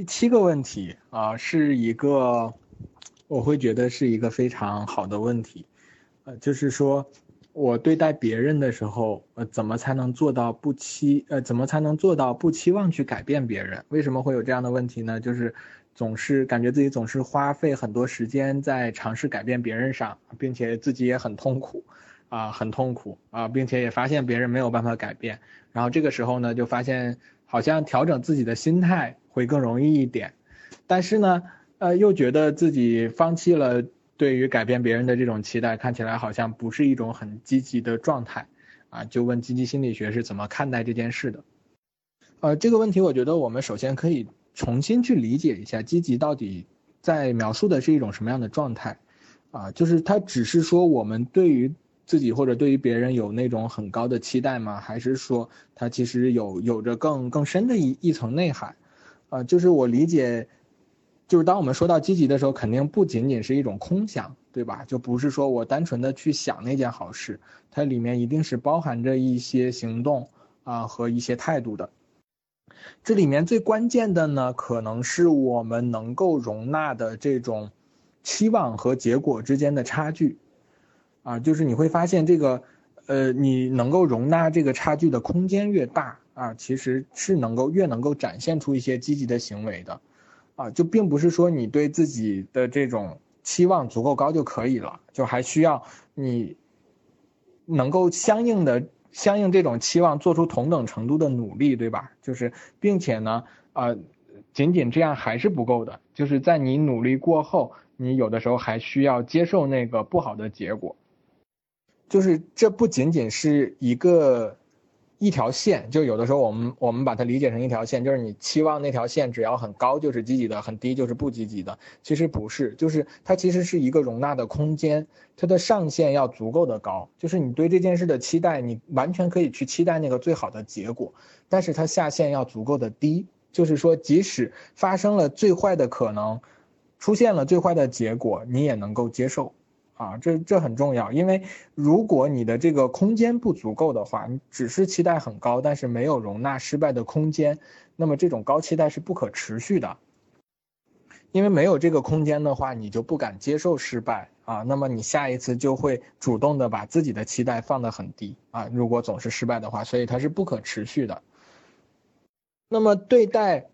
第七个问题啊，是一个我会觉得是一个非常好的问题，呃，就是说我对待别人的时候，呃，怎么才能做到不期呃，怎么才能做到不期望去改变别人？为什么会有这样的问题呢？就是总是感觉自己总是花费很多时间在尝试改变别人上，并且自己也很痛苦。啊，很痛苦啊，并且也发现别人没有办法改变，然后这个时候呢，就发现好像调整自己的心态会更容易一点，但是呢，呃，又觉得自己放弃了对于改变别人的这种期待，看起来好像不是一种很积极的状态，啊，就问积极心理学是怎么看待这件事的？呃，这个问题我觉得我们首先可以重新去理解一下，积极到底在描述的是一种什么样的状态？啊，就是它只是说我们对于自己或者对于别人有那种很高的期待吗？还是说他其实有有着更更深的一一层内涵？啊，就是我理解，就是当我们说到积极的时候，肯定不仅仅是一种空想，对吧？就不是说我单纯的去想那件好事，它里面一定是包含着一些行动啊和一些态度的。这里面最关键的呢，可能是我们能够容纳的这种期望和结果之间的差距。啊，就是你会发现这个，呃，你能够容纳这个差距的空间越大啊，其实是能够越能够展现出一些积极的行为的，啊，就并不是说你对自己的这种期望足够高就可以了，就还需要你能够相应的相应这种期望做出同等程度的努力，对吧？就是并且呢，啊，仅仅这样还是不够的，就是在你努力过后，你有的时候还需要接受那个不好的结果。就是这不仅仅是一个一条线，就有的时候我们我们把它理解成一条线，就是你期望那条线只要很高就是积极的，很低就是不积极的。其实不是，就是它其实是一个容纳的空间，它的上限要足够的高，就是你对这件事的期待，你完全可以去期待那个最好的结果，但是它下限要足够的低，就是说即使发生了最坏的可能，出现了最坏的结果，你也能够接受。啊，这这很重要，因为如果你的这个空间不足够的话，你只是期待很高，但是没有容纳失败的空间，那么这种高期待是不可持续的。因为没有这个空间的话，你就不敢接受失败啊，那么你下一次就会主动的把自己的期待放得很低啊。如果总是失败的话，所以它是不可持续的。那么对待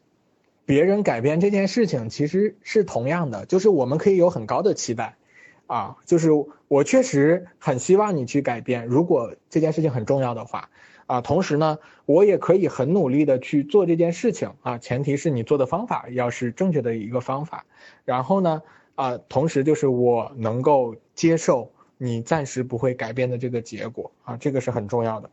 别人改变这件事情，其实是同样的，就是我们可以有很高的期待。啊，就是我确实很希望你去改变，如果这件事情很重要的话，啊，同时呢，我也可以很努力的去做这件事情，啊，前提是你做的方法要是正确的一个方法，然后呢，啊，同时就是我能够接受你暂时不会改变的这个结果，啊，这个是很重要的。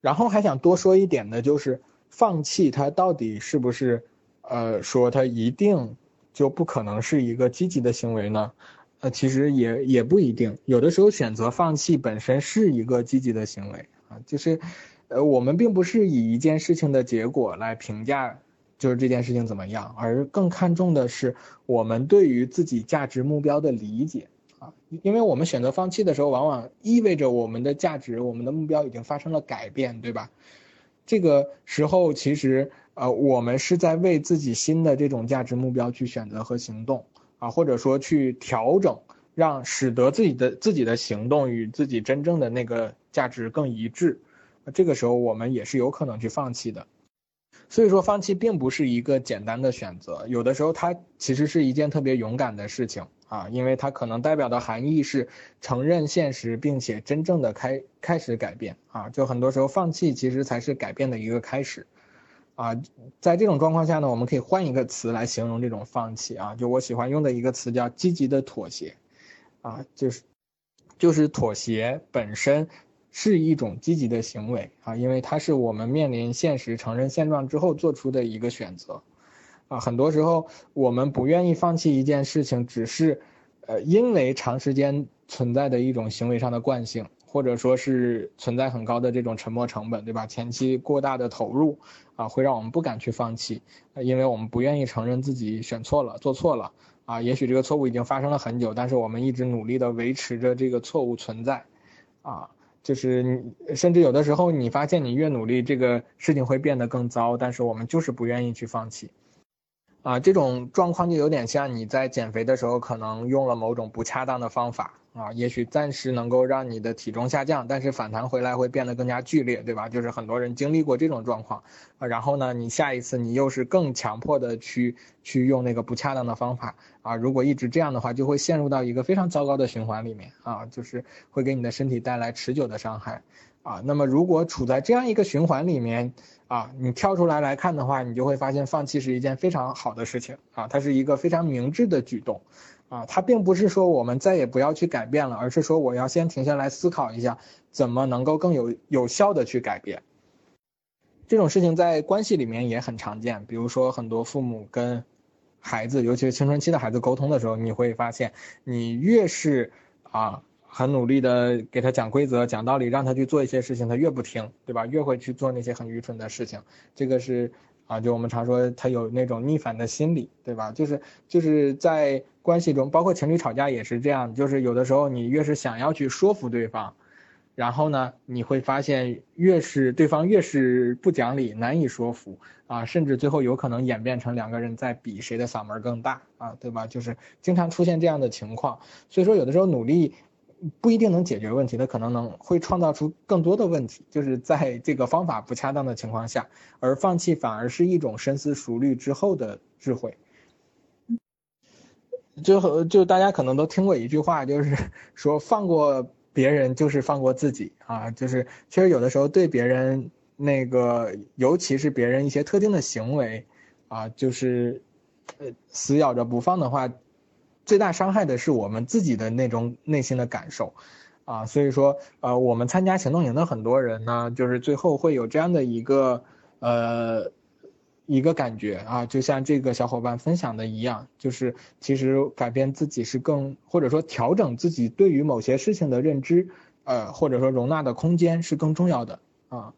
然后还想多说一点的，就是放弃它到底是不是，呃，说它一定就不可能是一个积极的行为呢？呃，其实也也不一定，有的时候选择放弃本身是一个积极的行为啊，就是，呃，我们并不是以一件事情的结果来评价，就是这件事情怎么样，而更看重的是我们对于自己价值目标的理解啊，因为我们选择放弃的时候，往往意味着我们的价值、我们的目标已经发生了改变，对吧？这个时候其实，呃，我们是在为自己新的这种价值目标去选择和行动。啊，或者说去调整，让使得自己的自己的行动与自己真正的那个价值更一致，这个时候我们也是有可能去放弃的。所以说，放弃并不是一个简单的选择，有的时候它其实是一件特别勇敢的事情啊，因为它可能代表的含义是承认现实，并且真正的开开始改变啊。就很多时候，放弃其实才是改变的一个开始。啊，在这种状况下呢，我们可以换一个词来形容这种放弃啊，就我喜欢用的一个词叫积极的妥协，啊，就是，就是妥协本身是一种积极的行为啊，因为它是我们面临现实、承认现状之后做出的一个选择，啊，很多时候我们不愿意放弃一件事情，只是，呃，因为长时间存在的一种行为上的惯性。或者说是存在很高的这种沉没成本，对吧？前期过大的投入，啊，会让我们不敢去放弃，因为我们不愿意承认自己选错了、做错了，啊，也许这个错误已经发生了很久，但是我们一直努力的维持着这个错误存在，啊，就是你甚至有的时候你发现你越努力，这个事情会变得更糟，但是我们就是不愿意去放弃。啊，这种状况就有点像你在减肥的时候可能用了某种不恰当的方法啊，也许暂时能够让你的体重下降，但是反弹回来会变得更加剧烈，对吧？就是很多人经历过这种状况啊，然后呢，你下一次你又是更强迫的去去用那个不恰当的方法啊，如果一直这样的话，就会陷入到一个非常糟糕的循环里面啊，就是会给你的身体带来持久的伤害啊。那么如果处在这样一个循环里面，啊，你跳出来来看的话，你就会发现放弃是一件非常好的事情啊，它是一个非常明智的举动，啊，它并不是说我们再也不要去改变了，而是说我要先停下来思考一下，怎么能够更有有效的去改变。这种事情在关系里面也很常见，比如说很多父母跟孩子，尤其是青春期的孩子沟通的时候，你会发现，你越是啊。很努力的给他讲规则、讲道理，让他去做一些事情，他越不听，对吧？越会去做那些很愚蠢的事情。这个是啊，就我们常说他有那种逆反的心理，对吧？就是就是在关系中，包括情侣吵架也是这样，就是有的时候你越是想要去说服对方，然后呢，你会发现越是对方越是不讲理、难以说服啊，甚至最后有可能演变成两个人在比谁的嗓门更大啊，对吧？就是经常出现这样的情况。所以说，有的时候努力。不一定能解决问题，它可能能会创造出更多的问题，就是在这个方法不恰当的情况下，而放弃反而是一种深思熟虑之后的智慧。就就大家可能都听过一句话，就是说放过别人就是放过自己啊，就是其实有的时候对别人那个，尤其是别人一些特定的行为，啊，就是呃死咬着不放的话。最大伤害的是我们自己的那种内心的感受，啊，所以说，呃，我们参加行动营的很多人呢，就是最后会有这样的一个，呃，一个感觉啊，就像这个小伙伴分享的一样，就是其实改变自己是更，或者说调整自己对于某些事情的认知，呃，或者说容纳的空间是更重要的啊，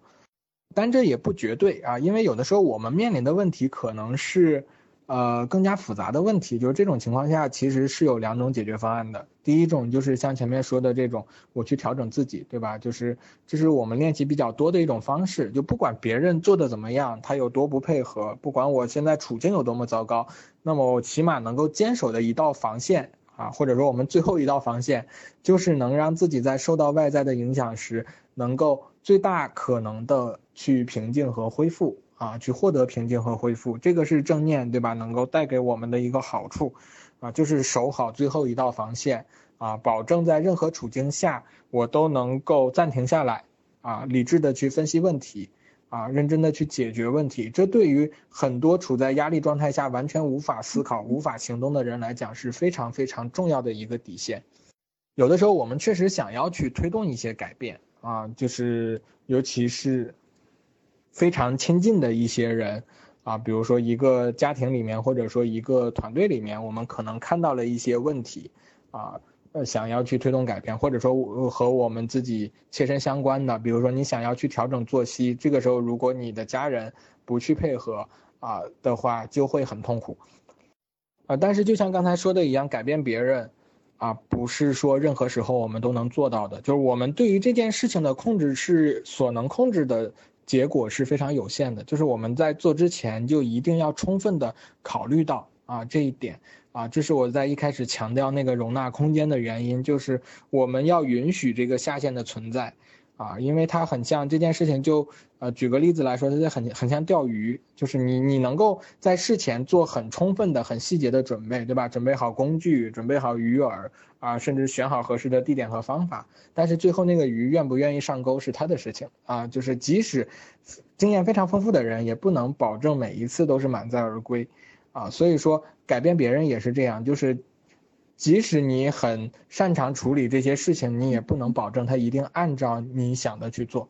但这也不绝对啊，因为有的时候我们面临的问题可能是。呃，更加复杂的问题就是这种情况下，其实是有两种解决方案的。第一种就是像前面说的这种，我去调整自己，对吧？就是这是我们练习比较多的一种方式。就不管别人做的怎么样，他有多不配合，不管我现在处境有多么糟糕，那么我起码能够坚守的一道防线啊，或者说我们最后一道防线，就是能让自己在受到外在的影响时，能够最大可能的去平静和恢复。啊，去获得平静和恢复，这个是正念，对吧？能够带给我们的一个好处，啊，就是守好最后一道防线，啊，保证在任何处境下我都能够暂停下来，啊，理智的去分析问题，啊，认真的去解决问题。这对于很多处在压力状态下完全无法思考、无法行动的人来讲是非常非常重要的一个底线。有的时候我们确实想要去推动一些改变，啊，就是尤其是。非常亲近的一些人，啊，比如说一个家庭里面，或者说一个团队里面，我们可能看到了一些问题，啊，呃，想要去推动改变，或者说和我们自己切身相关的，比如说你想要去调整作息，这个时候如果你的家人不去配合啊的话，就会很痛苦，啊，但是就像刚才说的一样，改变别人，啊，不是说任何时候我们都能做到的，就是我们对于这件事情的控制是所能控制的。结果是非常有限的，就是我们在做之前就一定要充分的考虑到啊这一点啊，这是我在一开始强调那个容纳空间的原因，就是我们要允许这个下限的存在。啊，因为它很像这件事情，就呃举个例子来说，它就很很像钓鱼，就是你你能够在事前做很充分的、很细节的准备，对吧？准备好工具，准备好鱼饵啊，甚至选好合适的地点和方法。但是最后那个鱼愿不愿意上钩是他的事情啊，就是即使经验非常丰富的人，也不能保证每一次都是满载而归啊。所以说改变别人也是这样，就是。即使你很擅长处理这些事情，你也不能保证他一定按照你想的去做。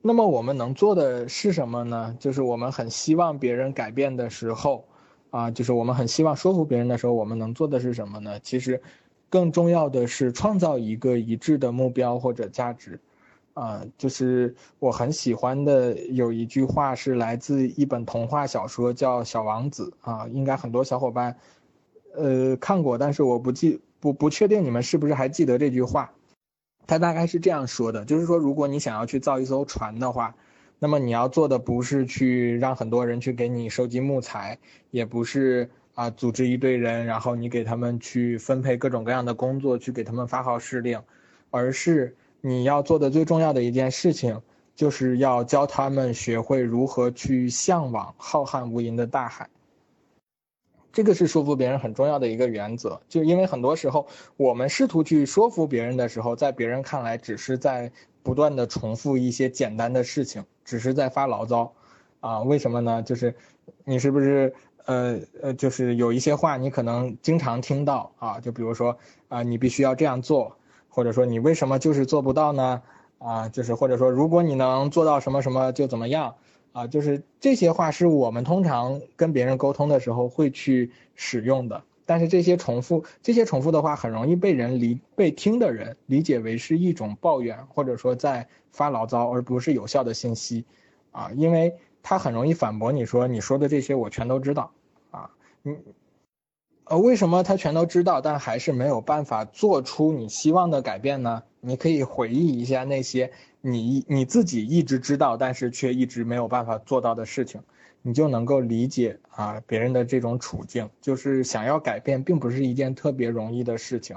那么我们能做的是什么呢？就是我们很希望别人改变的时候，啊，就是我们很希望说服别人的时候，我们能做的是什么呢？其实，更重要的是创造一个一致的目标或者价值。啊，就是我很喜欢的有一句话是来自一本童话小说，叫《小王子》啊，应该很多小伙伴。呃，看过，但是我不记不不确定你们是不是还记得这句话。他大概是这样说的，就是说，如果你想要去造一艘船的话，那么你要做的不是去让很多人去给你收集木材，也不是啊组织一堆人，然后你给他们去分配各种各样的工作，去给他们发号施令，而是你要做的最重要的一件事情，就是要教他们学会如何去向往浩瀚无垠的大海。这个是说服别人很重要的一个原则，就因为很多时候我们试图去说服别人的时候，在别人看来只是在不断的重复一些简单的事情。只是在发牢骚，啊，为什么呢？就是你是不是呃呃，就是有一些话你可能经常听到啊，就比如说啊，你必须要这样做，或者说你为什么就是做不到呢？啊，就是或者说如果你能做到什么什么就怎么样啊，就是这些话是我们通常跟别人沟通的时候会去使用的。但是这些重复，这些重复的话很容易被人理被听的人理解为是一种抱怨，或者说在发牢骚，而不是有效的信息，啊，因为他很容易反驳你说你说的这些我全都知道，啊，你，呃，为什么他全都知道，但还是没有办法做出你希望的改变呢？你可以回忆一下那些你你自己一直知道，但是却一直没有办法做到的事情。你就能够理解啊别人的这种处境，就是想要改变，并不是一件特别容易的事情，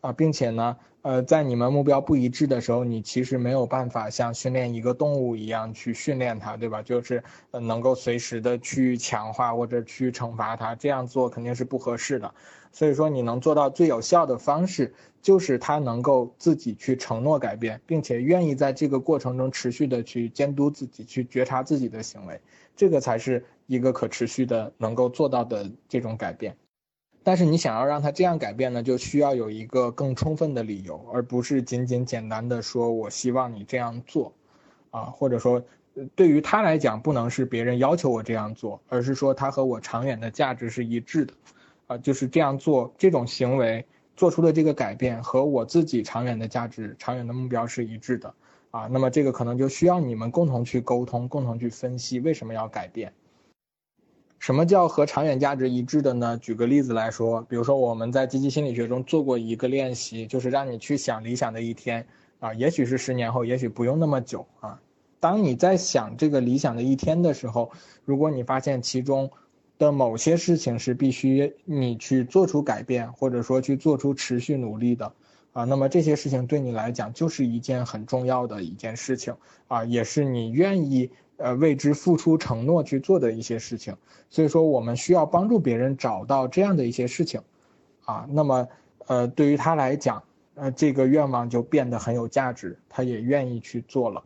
啊，并且呢，呃，在你们目标不一致的时候，你其实没有办法像训练一个动物一样去训练它，对吧？就是呃能够随时的去强化或者去惩罚它，这样做肯定是不合适的。所以说，你能做到最有效的方式，就是他能够自己去承诺改变，并且愿意在这个过程中持续的去监督自己，去觉察自己的行为，这个才是一个可持续的能够做到的这种改变。但是你想要让他这样改变呢，就需要有一个更充分的理由，而不是仅仅简单的说我希望你这样做，啊，或者说对于他来讲，不能是别人要求我这样做，而是说他和我长远的价值是一致的。啊，就是这样做，这种行为做出的这个改变和我自己长远的价值、长远的目标是一致的啊。那么这个可能就需要你们共同去沟通，共同去分析为什么要改变。什么叫和长远价值一致的呢？举个例子来说，比如说我们在积极心理学中做过一个练习，就是让你去想理想的一天啊，也许是十年后，也许不用那么久啊。当你在想这个理想的一天的时候，如果你发现其中，的某些事情是必须你去做出改变，或者说去做出持续努力的，啊，那么这些事情对你来讲就是一件很重要的一件事情，啊，也是你愿意呃为之付出承诺去做的一些事情。所以说，我们需要帮助别人找到这样的一些事情，啊，那么呃对于他来讲，呃这个愿望就变得很有价值，他也愿意去做了。